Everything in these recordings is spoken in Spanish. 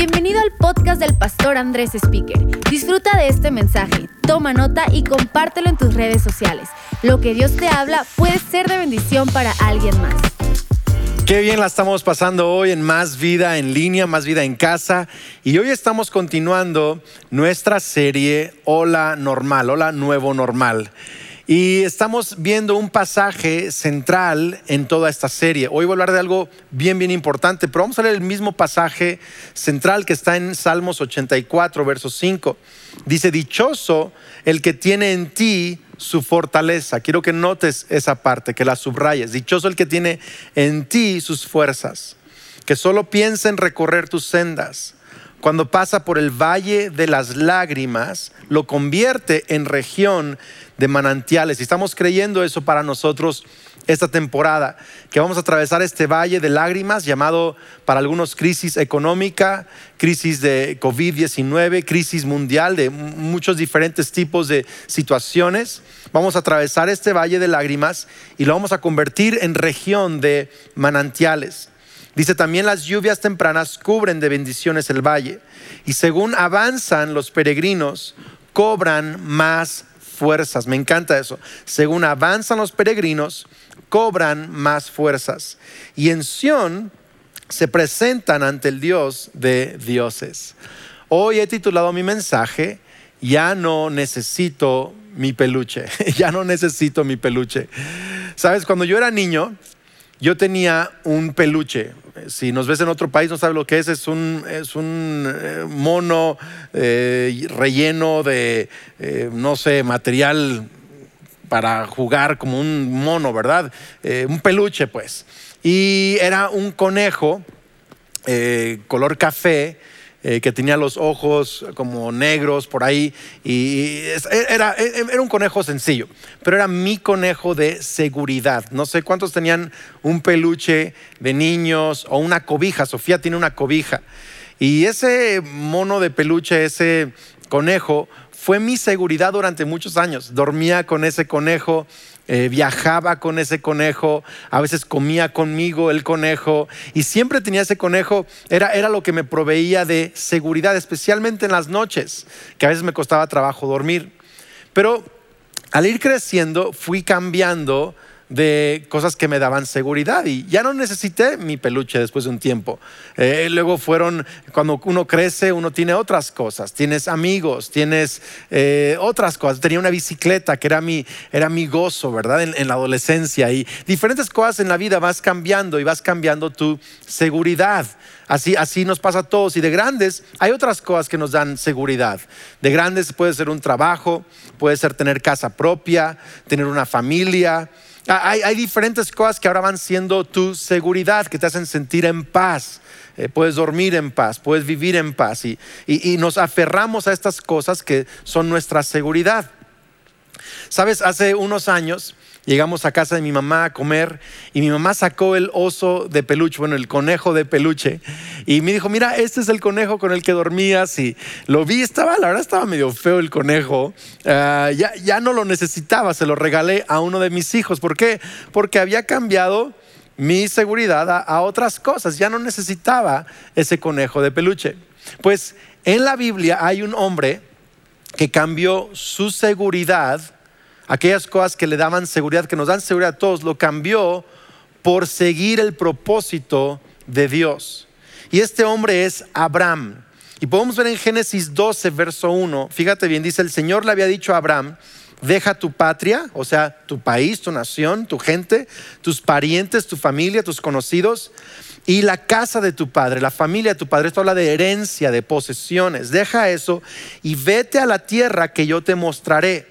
Bienvenido al podcast del pastor Andrés Speaker. Disfruta de este mensaje, toma nota y compártelo en tus redes sociales. Lo que Dios te habla puede ser de bendición para alguien más. Qué bien la estamos pasando hoy en Más Vida en línea, Más Vida en casa. Y hoy estamos continuando nuestra serie Hola Normal, Hola Nuevo Normal. Y estamos viendo un pasaje central en toda esta serie. Hoy voy a hablar de algo bien, bien importante, pero vamos a leer el mismo pasaje central que está en Salmos 84, verso 5. Dice, dichoso el que tiene en ti su fortaleza. Quiero que notes esa parte, que la subrayes. Dichoso el que tiene en ti sus fuerzas, que solo piensa en recorrer tus sendas cuando pasa por el valle de las lágrimas, lo convierte en región de manantiales. Y estamos creyendo eso para nosotros esta temporada, que vamos a atravesar este valle de lágrimas llamado para algunos crisis económica, crisis de COVID-19, crisis mundial, de muchos diferentes tipos de situaciones. Vamos a atravesar este valle de lágrimas y lo vamos a convertir en región de manantiales. Dice también las lluvias tempranas cubren de bendiciones el valle y según avanzan los peregrinos cobran más fuerzas. Me encanta eso. Según avanzan los peregrinos cobran más fuerzas. Y en Sión se presentan ante el Dios de dioses. Hoy he titulado mi mensaje Ya no necesito mi peluche. ya no necesito mi peluche. Sabes, cuando yo era niño, yo tenía un peluche. Si nos ves en otro país, no sabes lo que es. Es un, es un eh, mono eh, relleno de, eh, no sé, material para jugar como un mono, ¿verdad? un peluche, pues. Y era un conejo color café eh, que tenía los ojos como negros por ahí. Y era, era un conejo sencillo, pero era mi conejo de seguridad. No sé cuántos tenían un peluche de niños o una cobija. Sofía tiene una cobija. Y ese mono de peluche, ese conejo, fue mi seguridad durante muchos años. Dormía con ese conejo, eh, viajaba con ese conejo, a veces comía conmigo el conejo y siempre tenía ese conejo, era, era lo que me proveía de seguridad, especialmente en las noches, que a veces me costaba trabajo dormir. Pero al ir creciendo fui cambiando de cosas que me daban seguridad y ya no necesité mi peluche después de un tiempo. Eh, luego fueron, cuando uno crece, uno tiene otras cosas, tienes amigos, tienes eh, otras cosas. Tenía una bicicleta que era mi, era mi gozo, ¿verdad? En, la adolescencia y diferentes cosas en la vida vas cambiando y vas cambiando tu seguridad. Así, así nos pasa a todos. Y de grandes hay otras cosas que nos dan seguridad. De grandes puede ser un trabajo, puede ser tener casa propia, tener una familia, Ah, hay, diferentes cosas que ahora van siendo tu seguridad, que te hacen sentir en paz. Eh, puedes dormir en paz, puedes vivir en paz y, y nos aferramos a estas cosas que son nuestra seguridad. Sabes, hace unos años Llegamos a casa de mi mamá a comer y mi mamá sacó el oso de peluche, bueno, el conejo de peluche, y me dijo, mira, este es el conejo con el que dormías y lo vi, estaba, la verdad estaba medio feo el conejo, ah, ya, ya no lo necesitaba, se lo regalé a uno de mis hijos. ¿Por qué? Porque había cambiado mi seguridad a, a otras cosas, ya no necesitaba ese conejo de peluche. Pues en la Biblia hay un hombre que cambió su seguridad aquellas cosas que le daban seguridad, que nos dan seguridad a todos, lo cambió por seguir el propósito de Dios. Y este hombre es Abraham. Y podemos ver en Génesis 12, verso 1, fíjate bien, dice, el Señor le había dicho a Abraham, deja tu patria, o sea, tu país, tu nación, tu gente, tus parientes, tu familia, tus conocidos, y la casa de tu padre, la familia de tu padre. Esto habla de herencia, de posesiones. Deja eso y vete a la tierra que yo te mostraré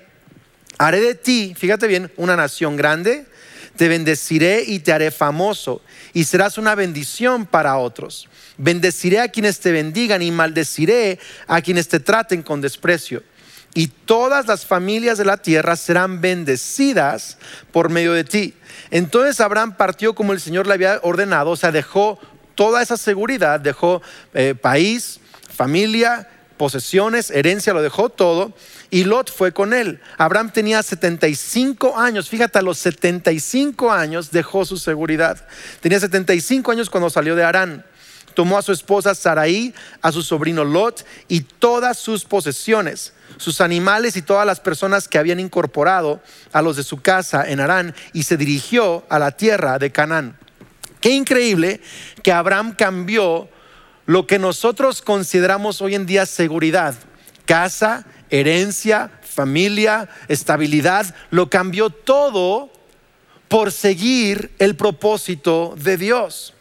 haré de ti, fíjate bien, una nación grande, te bendeciré y te haré famoso y serás una bendición para otros. Bendeciré a quienes te bendigan y maldeciré a quienes te traten con desprecio. Y todas las familias de la tierra serán bendecidas por medio de ti. Entonces Abraham partió como el Señor le había ordenado, o sea, dejó toda esa seguridad, dejó eh, país, familia, posesiones, herencia, lo dejó todo y Lot fue con él. Abraham tenía 75 años, fíjate, a los 75 años dejó su seguridad. Tenía 75 años cuando salió de Arán. tomó a su esposa Saraí, a su sobrino Lot y todas sus posesiones, sus animales y todas las personas que habían incorporado a los de su casa en Harán y se dirigió a la tierra de Canaán. Qué increíble que Abraham cambió lo que nosotros consideramos hoy en día seguridad, casa, herencia, familia, estabilidad, lo cambió todo por seguir el propósito de Dios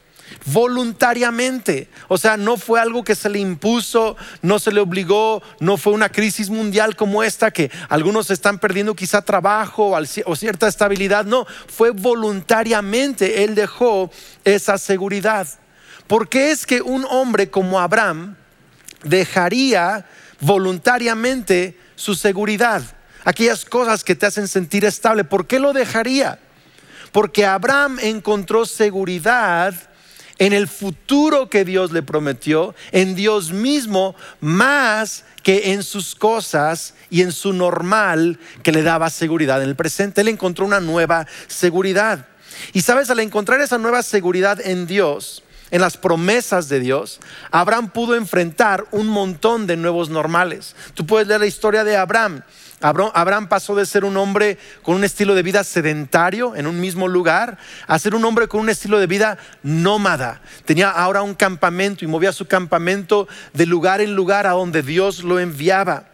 voluntariamente. O sea, no fue algo que se le impuso, no se le obligó, no fue una crisis mundial como esta que algunos están perdiendo quizá trabajo o cierta estabilidad. No, fue voluntariamente. Él dejó esa seguridad. ¿Por qué es que un hombre como Abraham dejaría voluntariamente su seguridad? Aquellas cosas que te hacen sentir estable. ¿Por qué lo dejaría? Porque Abraham encontró seguridad en el futuro que Dios le prometió, en Dios mismo, más que en sus cosas y en su normal que le daba seguridad en el presente. Él encontró una nueva seguridad. Y sabes, al encontrar esa nueva seguridad en Dios, en las promesas de Dios, Abraham pudo enfrentar un montón de nuevos normales. Tú puedes leer la historia de Abraham. Abraham pasó de ser un hombre con un estilo de vida sedentario en un mismo lugar a ser un hombre con un estilo de vida nómada. Tenía ahora un campamento y movía su campamento de lugar en lugar a donde Dios lo enviaba.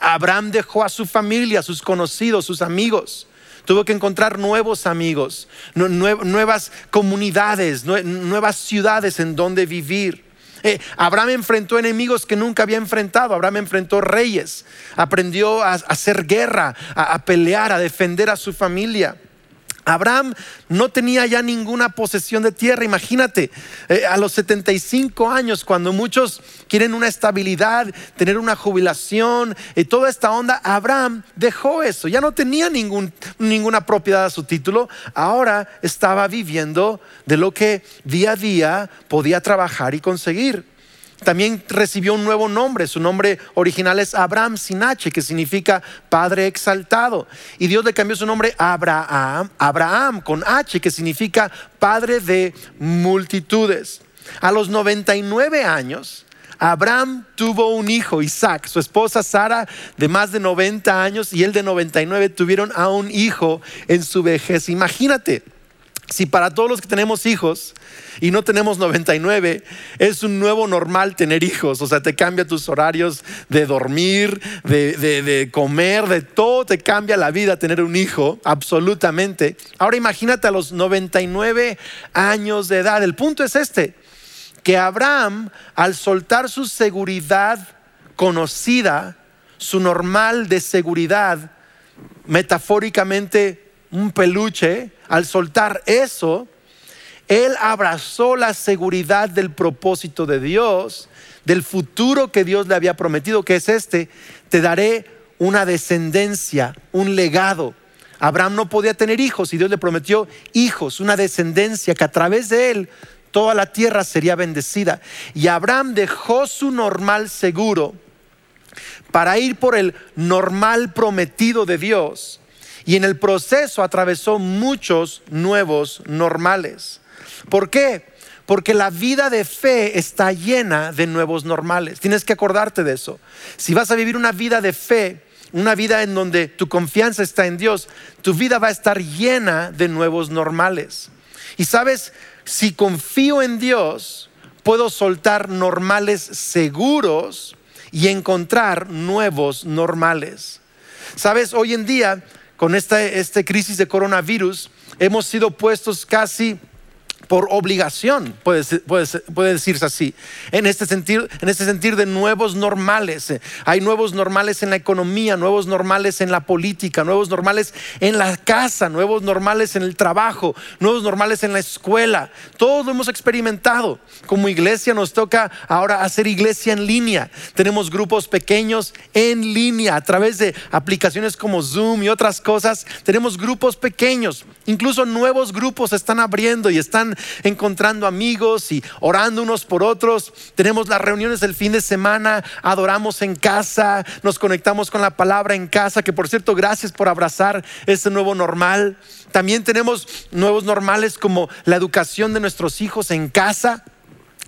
Abraham dejó a su familia, a sus conocidos, sus amigos. Tuvo que encontrar nuevos amigos, nuevas comunidades, nuevas ciudades en donde vivir. Eh, Abraham enfrentó enemigos que nunca había enfrentado. Abraham enfrentó reyes, aprendió a, hacer guerra, a pelear, a defender a su familia. Abraham no tenía ya ninguna posesión de tierra. Imagínate, eh, a los 75 años, cuando muchos quieren una estabilidad, tener una jubilación y toda esta onda, Abraham dejó eso. Ya no tenía ninguna propiedad a su título. Ahora estaba viviendo de lo que día a día podía trabajar y conseguir también recibió un nuevo nombre. Su nombre original es Abraham sin H, que significa Padre exaltado. Y Dios le cambió su nombre a Abraham, Abraham con H, que significa Padre de multitudes. A los 99 años, Abraham tuvo un hijo, Isaac. Su esposa Sara, de más de 90 años, y él de 99, tuvieron a un hijo en su vejez. Imagínate si para todos los que tenemos hijos y no tenemos 99, es un nuevo normal tener hijos, o sea, te cambia tus horarios de dormir, de, comer, de todo, te cambia la vida tener un hijo, absolutamente. Ahora imagínate a los 99 años de edad. El punto es este, que Abraham, al soltar su seguridad conocida, su normal de seguridad, metafóricamente un peluche, al soltar eso, él abrazó la seguridad del propósito de Dios, del futuro que Dios le había prometido, que es este, te daré una descendencia, un legado. Abraham no podía tener hijos y Dios le prometió hijos, una descendencia que a través de él toda la tierra sería bendecida. Y Abraham dejó su normal seguro para ir por el normal prometido de Dios y en el proceso atravesó muchos nuevos normales. ¿Por qué? Porque la vida de fe está llena de nuevos normales. Tienes que acordarte de eso. Si vas a vivir una vida de fe, una vida en donde tu confianza está en Dios, tu vida va a estar llena de nuevos normales. Y sabes, si confío en Dios, puedo soltar normales seguros y encontrar nuevos normales. Sabes, hoy en día con esta, esta crisis de coronavirus, hemos sido puestos casi por obligación, puede, decirse así, en este, sentido, en este sentido de nuevos normales. Hay nuevos normales en la economía, nuevos normales en la política, nuevos normales en la casa, nuevos normales en el trabajo, nuevos normales en la escuela. Todos lo hemos experimentado. Como iglesia nos toca ahora hacer iglesia en línea. Tenemos grupos pequeños en línea a través de aplicaciones como Zoom y otras cosas. Tenemos grupos pequeños, incluso nuevos grupos están abriendo y están encontrando amigos y orando unos por otros. Tenemos las reuniones del fin de semana, adoramos en casa, nos conectamos con la palabra en casa, que por cierto, gracias por abrazar este nuevo normal. También tenemos nuevos normales como la educación de nuestros hijos en casa.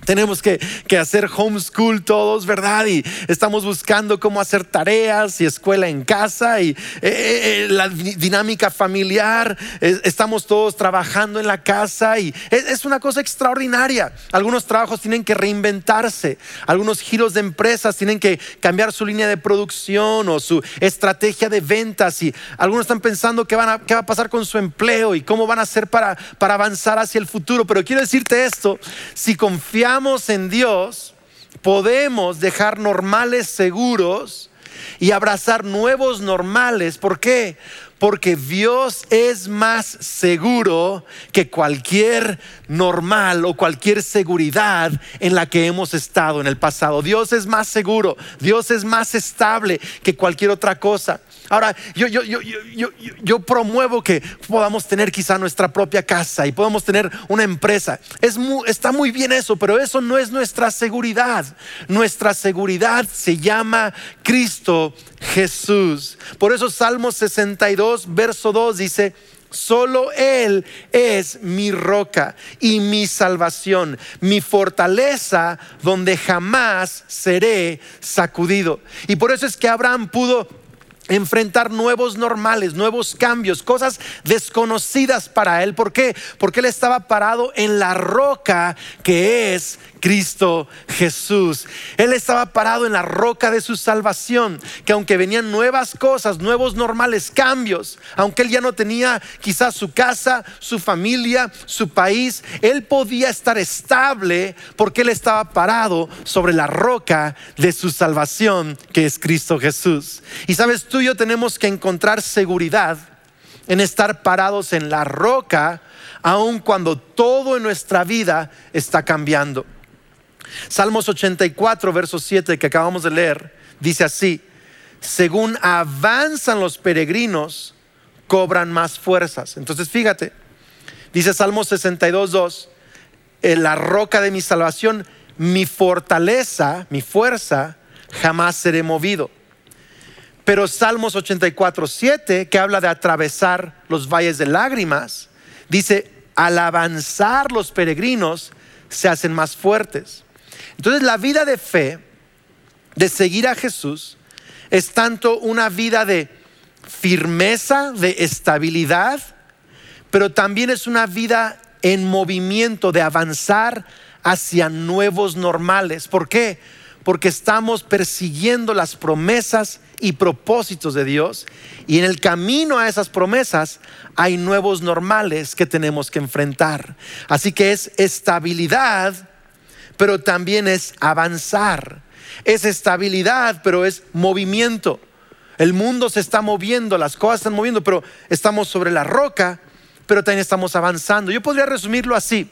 Tenemos que, hacer homeschool todos, ¿verdad? Y estamos buscando cómo hacer tareas y escuela en casa y eh, eh, eh, la dinámica familiar. estamos todos trabajando en la casa y es, una cosa extraordinaria. Algunos trabajos tienen que reinventarse, algunos giros de empresas tienen que cambiar su línea de producción o su estrategia de ventas y algunos están pensando qué, van qué va a pasar con su empleo y cómo van a hacer para, para avanzar hacia el futuro. Pero quiero decirte esto, si confiamos en Dios, podemos dejar normales seguros y abrazar nuevos normales. ¿Por qué? Porque Dios es más seguro que cualquier normal o cualquier seguridad en la que hemos estado en el pasado. Dios es más seguro, Dios es más estable que cualquier otra cosa. Ahora, yo, yo, yo, yo, promuevo que podamos tener quizá nuestra propia casa y podamos tener una empresa. Es está muy bien eso, pero eso no es nuestra seguridad. Nuestra seguridad se llama Cristo Jesús. Por eso Salmo 62, verso 2 dice, Solo Él es mi roca y mi salvación, mi fortaleza donde jamás seré sacudido. Y por eso es que Abraham pudo enfrentar nuevos normales, nuevos cambios, cosas desconocidas para él. ¿Por qué? Porque él estaba parado en la roca que es Cristo Jesús. Él estaba parado en la roca de su salvación, que aunque venían nuevas cosas, nuevos normales, cambios, aunque él ya no tenía quizás su casa, su familia, su país, él podía estar estable porque él estaba parado sobre la roca de su salvación, que es Cristo Jesús. Y sabes, tú y yo tenemos que encontrar seguridad en estar parados en la roca, aun cuando todo en nuestra vida está cambiando. Salmos 84, verso 7 que acabamos de leer, dice así, según avanzan los peregrinos, cobran más fuerzas. Entonces fíjate, dice Salmos 62, 2, en la roca de mi salvación, mi fortaleza, mi fuerza, jamás seré movido. Pero Salmos 84, 7, que habla de atravesar los valles de lágrimas, dice, al avanzar los peregrinos se hacen más fuertes. Entonces la vida de fe, de seguir a Jesús, es tanto una vida de firmeza, de estabilidad, pero también es una vida en movimiento, de avanzar hacia nuevos normales. ¿Por qué? Porque estamos persiguiendo las promesas y propósitos de Dios y en el camino a esas promesas hay nuevos normales que tenemos que enfrentar. Así que es estabilidad pero también es avanzar. Es estabilidad, pero es movimiento. El mundo se está moviendo, las cosas están moviendo, pero estamos sobre la roca, pero también estamos avanzando. Yo podría resumirlo así.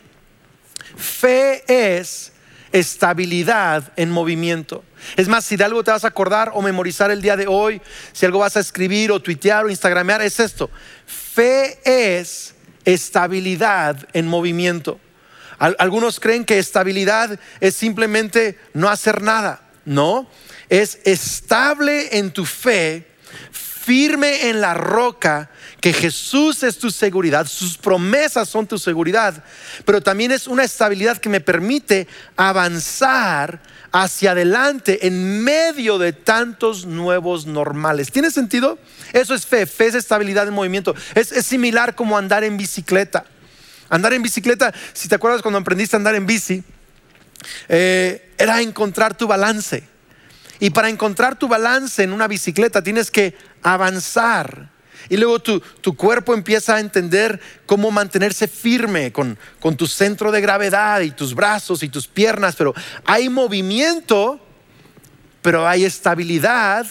Fe es estabilidad en movimiento. Es más, si de algo te vas a acordar o memorizar el día de hoy, si algo vas a escribir o tuitear o instagramear, es esto. Fe es estabilidad en movimiento. Algunos creen que estabilidad es simplemente no hacer nada. No, es estable en tu fe, firme en la roca, que Jesús es tu seguridad, sus promesas son tu seguridad, pero también es una estabilidad que me permite avanzar hacia adelante en medio de tantos nuevos normales. ¿Tiene sentido? Eso es fe, fe es estabilidad en movimiento. Es, es similar como andar en bicicleta. Andar en bicicleta, si te acuerdas cuando aprendiste a andar en bici, eh, era encontrar tu balance. Y para encontrar tu balance en una bicicleta tienes que avanzar. Y luego tu, cuerpo empieza a entender cómo mantenerse firme con, con tu centro de gravedad y tus brazos y tus piernas. Pero hay movimiento, pero hay estabilidad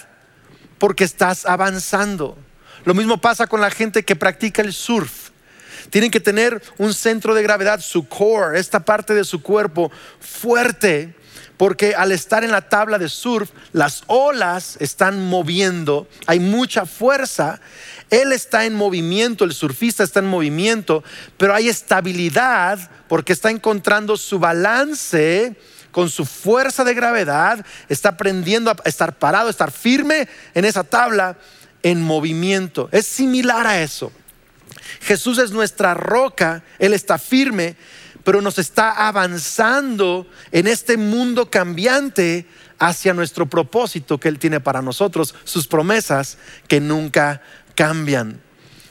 porque estás avanzando. Lo mismo pasa con la gente que practica el surf. Tienen que tener un centro de gravedad, su core, esta parte de su cuerpo fuerte, porque al estar en la tabla de surf, las olas están moviendo, hay mucha fuerza, él está en movimiento, el surfista está en movimiento, pero hay estabilidad porque está encontrando su balance con su fuerza de gravedad, está aprendiendo a estar parado, a estar firme en esa tabla en movimiento. Es similar a eso. Jesús es nuestra roca, Él está firme, pero nos está avanzando en este mundo cambiante hacia nuestro propósito que Él tiene para nosotros, sus promesas que nunca cambian.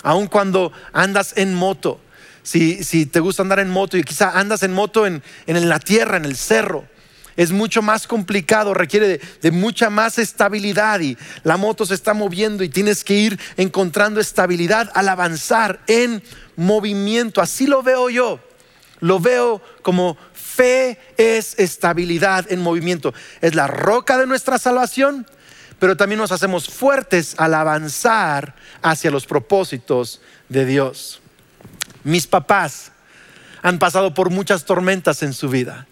Aun cuando andas en moto, si, te gusta andar en moto y quizá andas en moto en, la tierra, en el cerro, es mucho más complicado, requiere de, mucha más estabilidad y la moto se está moviendo y tienes que ir encontrando estabilidad al avanzar en movimiento. Así lo veo yo. Lo veo como fe es estabilidad en movimiento. Es la roca de nuestra salvación, pero también nos hacemos fuertes al avanzar hacia los propósitos de Dios. Mis papás han pasado por muchas tormentas en su vida,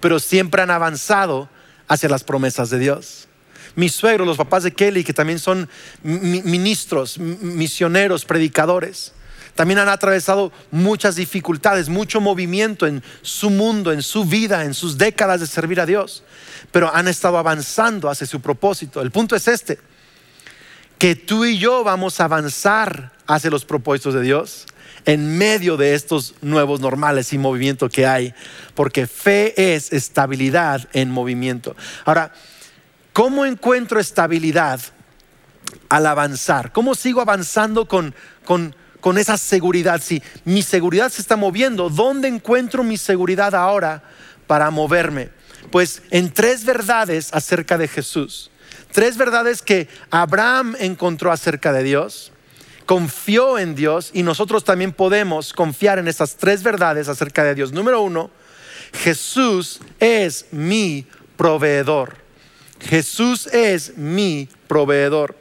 pero siempre han avanzado hacia las promesas de Dios. Mis suegros, los papás de Kelly, que también son ministros, misioneros, predicadores, también han atravesado muchas dificultades, mucho movimiento en su mundo, en su vida, en sus décadas de servir a Dios, pero han estado avanzando hacia su propósito. El punto es este, que tú y yo vamos a avanzar hacia los propósitos de Dios en medio de estos nuevos normales y movimiento que hay, porque fe es estabilidad en movimiento. Ahora, ¿cómo encuentro estabilidad al avanzar? ¿Cómo sigo avanzando con, con con esa seguridad. Si mi seguridad se está moviendo, ¿dónde encuentro mi seguridad ahora para moverme? Pues en tres verdades acerca de Jesús. Tres verdades que Abraham encontró acerca de Dios, confió en Dios y nosotros también podemos confiar en esas tres verdades acerca de Dios. Número uno, Jesús es mi proveedor. Jesús es mi proveedor.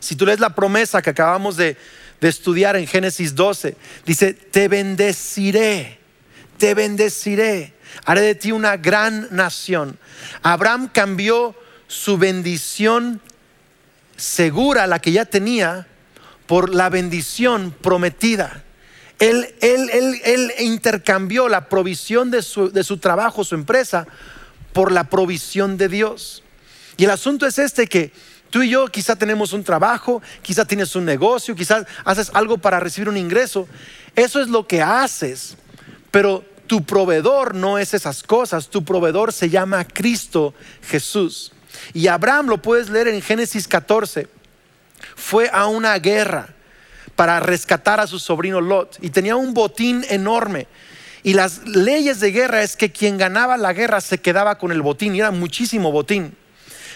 Si tú lees la promesa que acabamos de, de estudiar en Génesis 12. Dice, te bendeciré, te bendeciré, haré de ti una gran nación. Abraham cambió su bendición segura, la que ya tenía, por la bendición prometida. Él, él, él, intercambió la provisión de su, de su trabajo, su empresa, por la provisión de Dios. Y el asunto es este que Tú y yo quizá tenemos un trabajo, quizá tienes un negocio, quizás haces algo para recibir un ingreso. Eso es lo que haces. Pero tu proveedor no es esas cosas. Tu proveedor se llama Cristo Jesús. Y Abraham, lo puedes leer en Génesis 14, fue a una guerra para rescatar a su sobrino Lot y tenía un botín enorme. Y las leyes de guerra es que quien ganaba la guerra se quedaba con el botín y era muchísimo botín.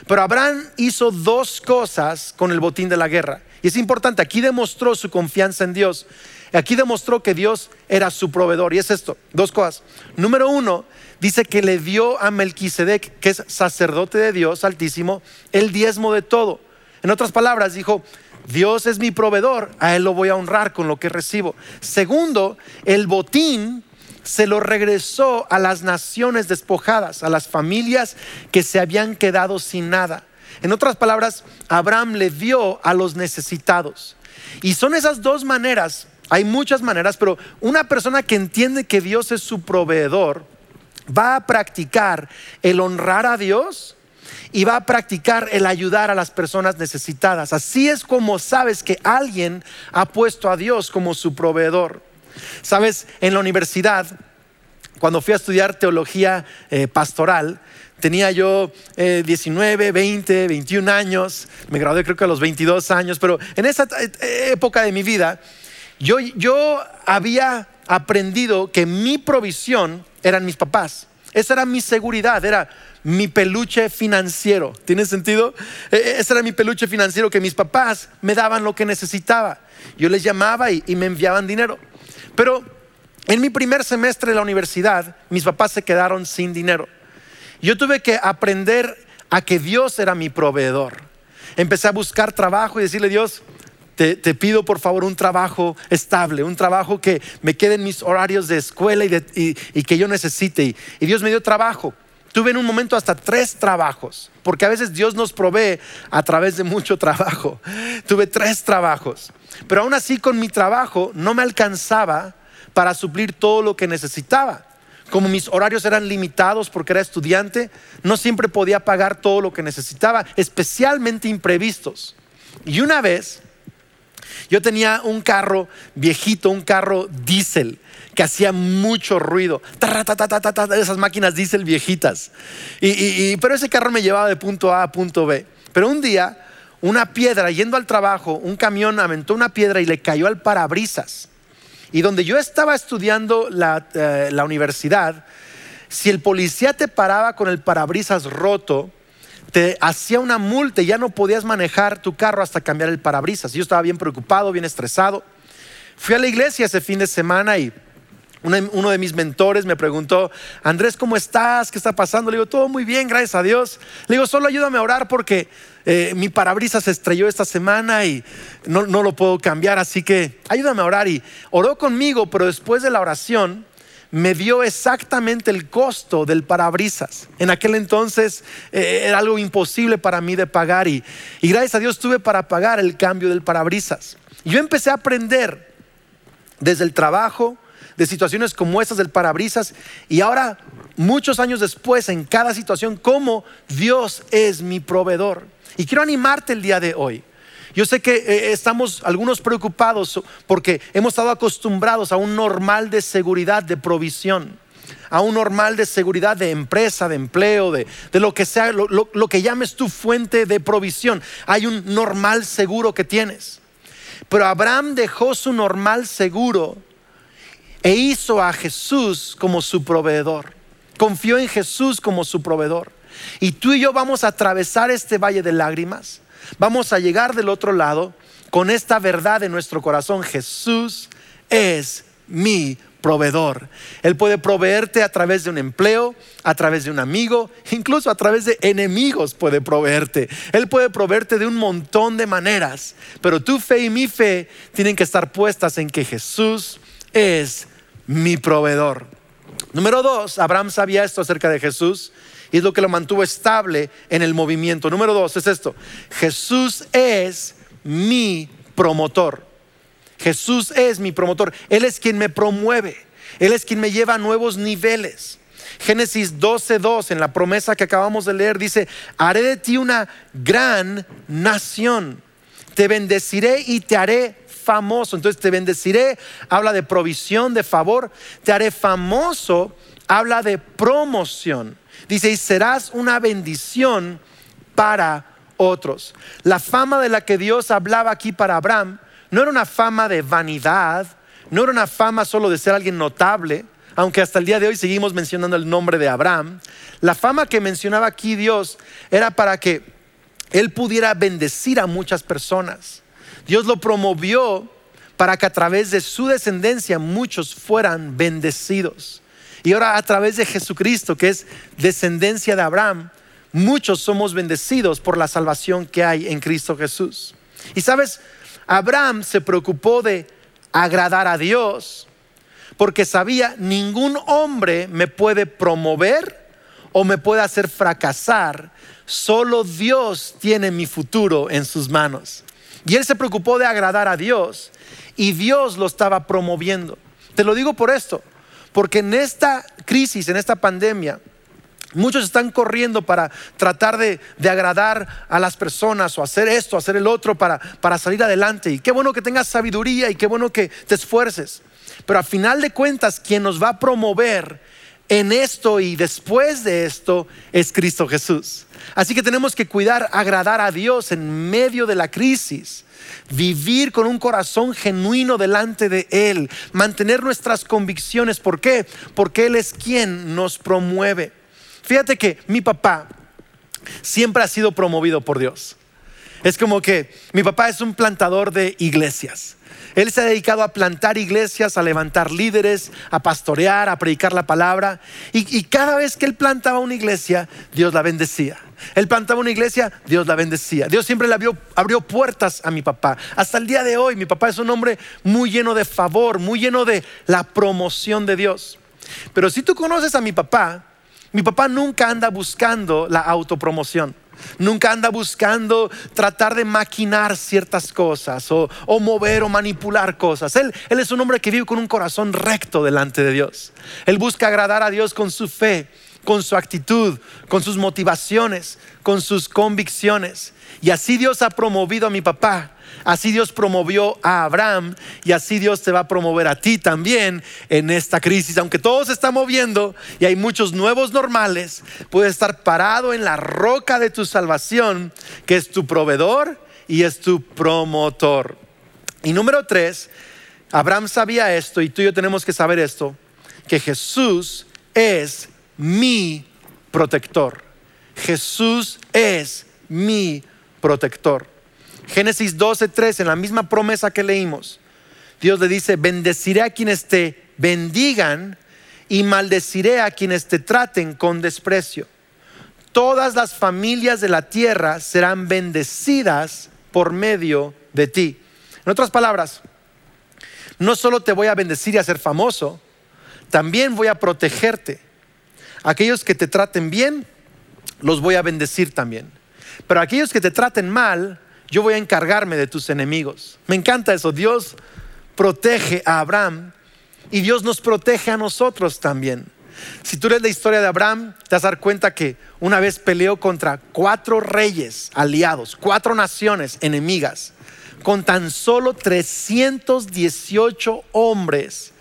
Pero Abraham hizo dos cosas con el botín de la guerra. Y es importante, aquí demostró su confianza en Dios. Aquí demostró que Dios era su proveedor. Y es esto, dos cosas. Número uno, dice que le dio a Melquisedec, que es sacerdote de Dios altísimo, el diezmo de todo. En otras palabras, dijo, Dios es mi proveedor, a Él lo voy a honrar con lo que recibo. Segundo, el botín se lo regresó a las naciones despojadas, a las familias que se habían quedado sin nada. En otras palabras, Abraham le dio a los necesitados. Y son esas dos maneras, hay muchas maneras, pero una persona que entiende que Dios es su proveedor va a practicar el honrar a Dios y va a practicar el ayudar a las personas necesitadas. Así es como sabes que alguien ha puesto a Dios como su proveedor. Sabes, en la universidad, cuando fui a estudiar teología eh, pastoral, tenía yo 19, 20, 21 años, me gradué creo que a los 22 años, pero en esa eh, época de mi vida, yo, yo había aprendido que mi provisión eran mis papás. Esa era mi seguridad, era mi peluche financiero. ¿Tiene sentido? E, e, ese era mi peluche financiero que mis papás me daban lo que necesitaba. Yo les llamaba y, me enviaban dinero. Pero en mi primer semestre de la universidad, mis papás se quedaron sin dinero. Yo tuve que aprender a que Dios era mi proveedor. Empecé a buscar trabajo y decirle, Dios, te, pido por favor un trabajo estable, un trabajo que me quede en mis horarios de escuela y, que yo necesite. y Dios me dio trabajo. Tuve en un momento hasta tres trabajos, porque a veces Dios nos provee a través de mucho trabajo. Tuve tres trabajos, pero aún así con mi trabajo no me alcanzaba para suplir todo lo que necesitaba. Como mis horarios eran limitados porque era estudiante, no siempre podía pagar todo lo que necesitaba, especialmente imprevistos. Y una vez yo tenía un carro viejito, un carro diésel que hacía mucho ruido. esas máquinas diésel viejitas. Y, pero ese carro me llevaba de punto A a punto B. Pero un día, una piedra, yendo al trabajo, un camión aventó una piedra y le cayó al parabrisas. Y donde yo estaba estudiando la, eh, la universidad, si el policía te paraba con el parabrisas roto, te hacía una multa y ya no podías manejar tu carro hasta cambiar el parabrisas. Yo estaba bien preocupado, bien estresado. Fui a la iglesia ese fin de semana y uno de mis mentores me preguntó, Andrés, ¿cómo estás? ¿Qué está pasando? Le digo, todo muy bien, gracias a Dios. Le digo, solo ayúdame a orar porque eh, mi parabrisas se estrelló esta semana y no, no, lo puedo cambiar, así que ayúdame a orar. Y oró conmigo, pero después de la oración me dio exactamente el costo del parabrisas. En aquel entonces eh, era algo imposible para mí de pagar y, y gracias a Dios tuve para pagar el cambio del parabrisas. Yo empecé a aprender desde el trabajo, de situaciones como estas del parabrisas y ahora, muchos años después, en cada situación, cómo Dios es mi proveedor. Y quiero animarte el día de hoy. Yo sé que eh, estamos algunos preocupados porque hemos estado acostumbrados a un normal de seguridad, de provisión, a un normal de seguridad de empresa, de empleo, de, lo que sea, lo, lo que llames tu fuente de provisión. Hay un normal seguro que tienes. Pero Abraham dejó su normal seguro e hizo a Jesús como su proveedor. Confió en Jesús como su proveedor. Y tú y yo vamos a atravesar este valle de lágrimas Vamos a llegar del otro lado con esta verdad en nuestro corazón. Jesús es mi proveedor. Él puede proveerte a través de un empleo, a través de un amigo, incluso a través de enemigos puede proveerte. Él puede proveerte de un montón de maneras, pero tu fe y mi fe tienen que estar puestas en que Jesús es mi proveedor. Número dos, Abraham sabía esto acerca de Jesús y es lo que lo mantuvo estable en el movimiento. Número dos es esto, Jesús es mi promotor. Jesús es mi promotor. Él es quien me promueve. Él es quien me lleva a nuevos niveles. Génesis 12:2 en la promesa que acabamos de leer dice, haré de ti una gran nación. Te bendeciré y te haré famoso. Entonces te bendeciré, habla de provisión, de favor. Te haré famoso, habla de promoción. Dice, y serás una bendición para otros. La fama de la que Dios hablaba aquí para Abraham no era una fama de vanidad, no era una fama solo de ser alguien notable, aunque hasta el día de hoy seguimos mencionando el nombre de Abraham. La fama que mencionaba aquí Dios era para que él pudiera bendecir a muchas personas. Dios lo promovió para que a través de su descendencia muchos fueran bendecidos. Y ahora a través de Jesucristo, que es descendencia de Abraham, muchos somos bendecidos por la salvación que hay en Cristo Jesús. Y sabes, Abraham se preocupó de agradar a Dios porque sabía, ningún hombre me puede promover o me puede hacer fracasar, solo Dios tiene mi futuro en sus manos. Y él se preocupó de agradar a Dios y Dios lo estaba promoviendo. Te lo digo por esto. Porque en esta crisis, en esta pandemia, Muchos están corriendo para tratar de, agradar a las personas o hacer esto, hacer el otro para, para salir adelante. Y qué bueno que tengas sabiduría y qué bueno que te esfuerces. Pero a final de cuentas, quien nos va a promover en esto y después de esto es Cristo Jesús. Así que tenemos que cuidar, agradar a Dios en medio de la crisis vivir con un corazón genuino delante de Él, mantener nuestras convicciones. ¿Por qué? Porque Él es quien nos promueve. Fíjate que mi papá siempre ha sido promovido por Dios. Es como que mi papá es un plantador de iglesias. Él se ha dedicado a plantar iglesias, a levantar líderes, a pastorear, a predicar la palabra. Y, cada vez que él plantaba una iglesia, Dios la bendecía. Él plantaba una iglesia, Dios la bendecía. Dios siempre abrió, puertas a mi papá. Hasta el día de hoy, mi papá es un hombre muy lleno de favor, muy lleno de la promoción de Dios. Pero si tú conoces a mi papá, mi papá nunca anda buscando la autopromoción. Nunca anda buscando tratar de maquinar ciertas cosas o, mover o manipular cosas. Él, él es un hombre que vive con un corazón recto delante de Dios. Él busca agradar a Dios con su fe, con su actitud, con sus motivaciones, con sus convicciones. Y así Dios ha promovido a mi papá. Así Dios promovió a Abraham y así Dios te va a promover a ti también en esta crisis. Aunque todo se está moviendo y hay muchos nuevos normales, puedes estar parado en la roca de tu salvación, que es tu proveedor y es tu promotor. Y número tres, Abraham sabía esto y tú y yo tenemos que saber esto, que Jesús es mi protector. Jesús es mi protector. Génesis 12:3, en la misma promesa que leímos, Dios le dice, bendeciré a quienes te bendigan y maldeciré a quienes te traten con desprecio. Todas las familias de la tierra serán bendecidas por medio de ti. En otras palabras, no solo te voy a bendecir y hacer famoso, también voy a protegerte. Aquellos que te traten bien, los voy a bendecir también. Pero aquellos que te traten mal, yo voy a encargarme de tus enemigos. Me encanta eso. Dios protege a Abraham y Dios nos protege a nosotros también. Si tú lees la historia de Abraham, te vas a dar cuenta que una vez peleó contra cuatro reyes aliados, cuatro naciones enemigas, con tan solo 318 hombres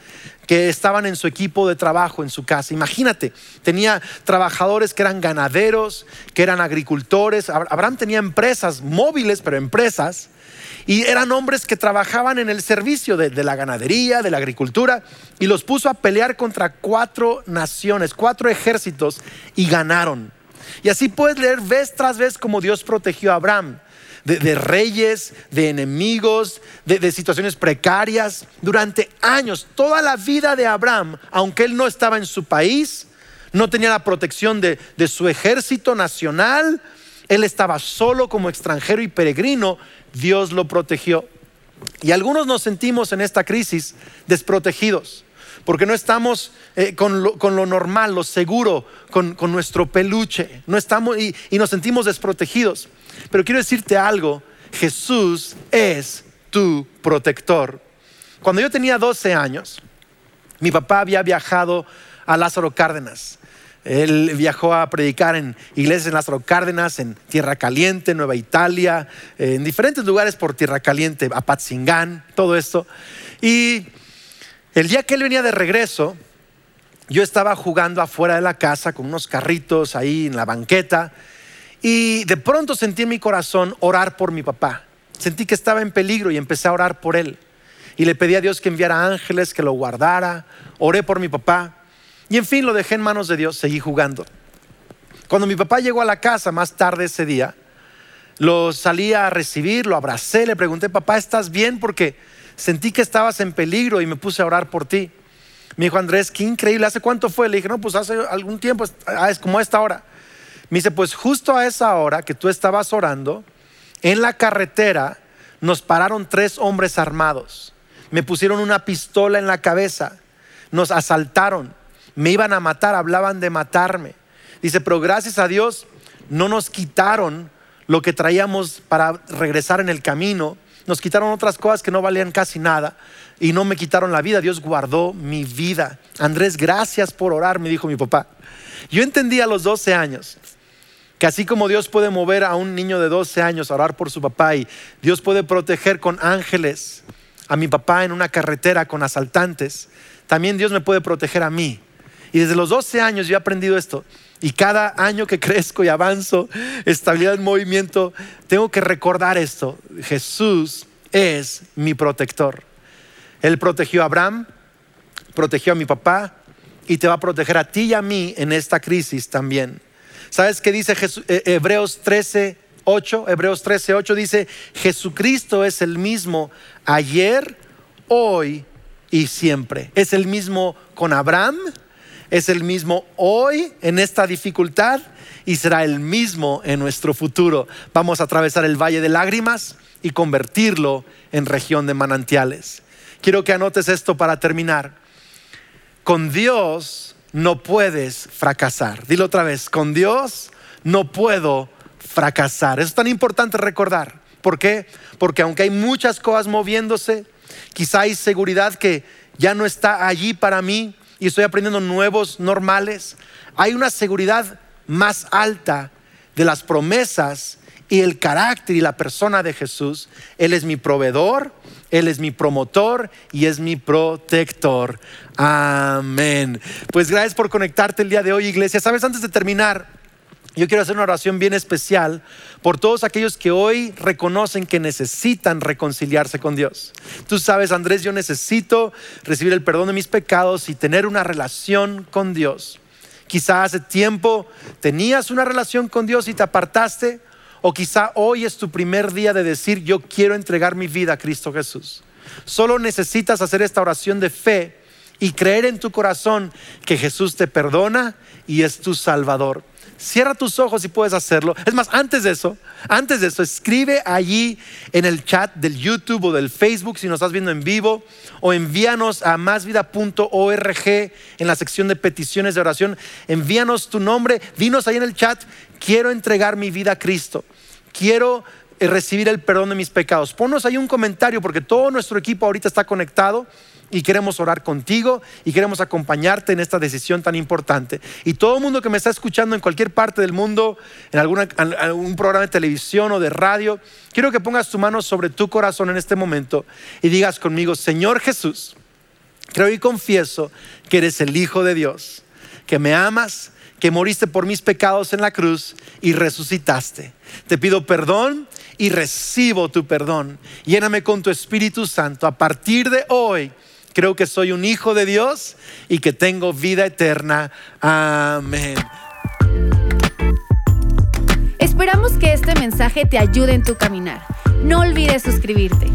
que estaban en su equipo de trabajo en su casa. Imagínate, tenía trabajadores que eran ganaderos, que eran agricultores. Abraham tenía empresas móviles, pero empresas. Y eran hombres que trabajaban en el servicio de, la ganadería, de la agricultura, y los puso a pelear contra cuatro naciones, cuatro ejércitos, y ganaron. Y así puedes leer vez tras vez cómo Dios protegió a Abraham de, reyes, de enemigos, de, situaciones precarias. Durante años, toda la vida de Abraham, aunque él no estaba en su país, no tenía la protección de, de su ejército nacional, él estaba solo como extranjero y peregrino, Dios lo protegió. Y algunos nos sentimos en esta crisis desprotegidos porque no estamos eh, con, lo, normal, lo seguro, con, nuestro peluche, no estamos y, nos sentimos desprotegidos. Pero quiero decirte algo, Jesús es tu protector. Cuando yo tenía 12 años, mi papá había viajado a Lázaro Cárdenas. Él viajó a predicar en iglesias en Lázaro Cárdenas, en Tierra Caliente, Nueva Italia, en diferentes lugares por Tierra Caliente, Apatzingán, todo esto. Y el día que él venía de regreso, yo estaba jugando afuera de la casa con unos carritos ahí en la banqueta y de pronto sentí en mi corazón orar por mi papá. Sentí que estaba en peligro y empecé a orar por él. Y le pedí a Dios que enviara ángeles, que lo guardara. Oré por mi papá. Y en fin, lo dejé en manos de Dios, seguí jugando. Cuando mi papá llegó a la casa más tarde ese día, lo salí a recibir, lo abracé, le pregunté, papá, ¿estás bien? Porque sentí que estabas en peligro y me puse a orar por ti. Me dijo, Andrés, qué increíble, ¿hace cuánto fue? Le dije, no, pues hace algún tiempo, ah, es como a esta hora. Me dice, pues justo a esa hora que tú estabas orando, en la carretera nos pararon tres hombres armados. Me pusieron una pistola en la cabeza, nos asaltaron, me iban a matar, hablaban de matarme. Dice, pero gracias a Dios no nos quitaron lo que traíamos para regresar en el camino nos quitaron otras cosas que no valían casi nada y no me quitaron la vida. Dios guardó mi vida. Andrés, gracias por orar, me dijo mi papá. Yo entendí a los 12 años que así como Dios puede mover a un niño de 12 años a orar por su papá y Dios puede proteger con ángeles a mi papá en una carretera con asaltantes, también Dios me puede proteger a mí. Y desde los 12 años yo he aprendido esto. Y cada año que crezco y avanzo, estabilidad en movimiento, tengo que recordar esto. Jesús es mi protector. Él protegió a Abraham, protegió a mi papá y te va a proteger a ti y a mí en esta crisis también. ¿Sabes qué dice eh, Hebreos 13, 8? Hebreos 13, 8 dice, Jesucristo es el mismo ayer, hoy y siempre. Es el mismo con Abraham, es el mismo hoy en esta dificultad y será el mismo en nuestro futuro. Vamos a atravesar el valle de lágrimas y convertirlo en región de manantiales. Quiero que anotes esto para terminar. Con Dios no puedes fracasar. Dilo otra vez, con Dios no puedo fracasar. Eso es tan importante recordar. ¿Por qué? Porque aunque hay muchas cosas moviéndose, quizá hay seguridad que ya no está allí para mí, y estoy aprendiendo nuevos normales, hay una seguridad más alta de las promesas y el carácter y la persona de Jesús. Él es mi proveedor, Él es mi promotor y es mi protector. Amén. Pues gracias por conectarte el día de hoy, iglesia. Sabes, antes de terminar, yo quiero hacer una oración bien especial por todos aquellos que hoy reconocen que necesitan reconciliarse con Dios. Tú sabes, Andrés, yo necesito recibir el perdón de mis pecados y tener una relación con Dios. Quizá hace tiempo tenías una relación con Dios y te apartaste, o quizá hoy es tu primer día de decir, yo quiero entregar mi vida a Cristo Jesús. Solo necesitas hacer esta oración de fe y creer en tu corazón que Jesús te perdona y es tu Salvador. Cierra tus ojos si puedes hacerlo. Es más, antes de eso, antes de eso, escribe allí en el chat del YouTube o del Facebook si nos estás viendo en vivo o envíanos a másvida.org en la sección de peticiones de oración. Envíanos tu nombre, dinos ahí en el chat, quiero entregar mi vida a Cristo. Quiero eh, recibir el perdón de mis pecados. Ponnos ahí un comentario porque todo nuestro equipo ahorita está conectado y queremos orar contigo y queremos acompañarte en esta decisión tan importante. Y todo el mundo que me está escuchando en cualquier parte del mundo, en alguna, algún programa de televisión o de radio, quiero que pongas tu mano sobre tu corazón en este momento y digas conmigo, Señor Jesús, creo y confieso que eres el Hijo de Dios, que me amas, que moriste por mis pecados en la cruz y resucitaste. Te pido perdón y recibo tu perdón. Lléname con tu Espíritu Santo. A partir de hoy, creo que soy un hijo de Dios y que tengo vida eterna. Amén. Esperamos que este mensaje te ayude en tu caminar. No olvides suscribirte.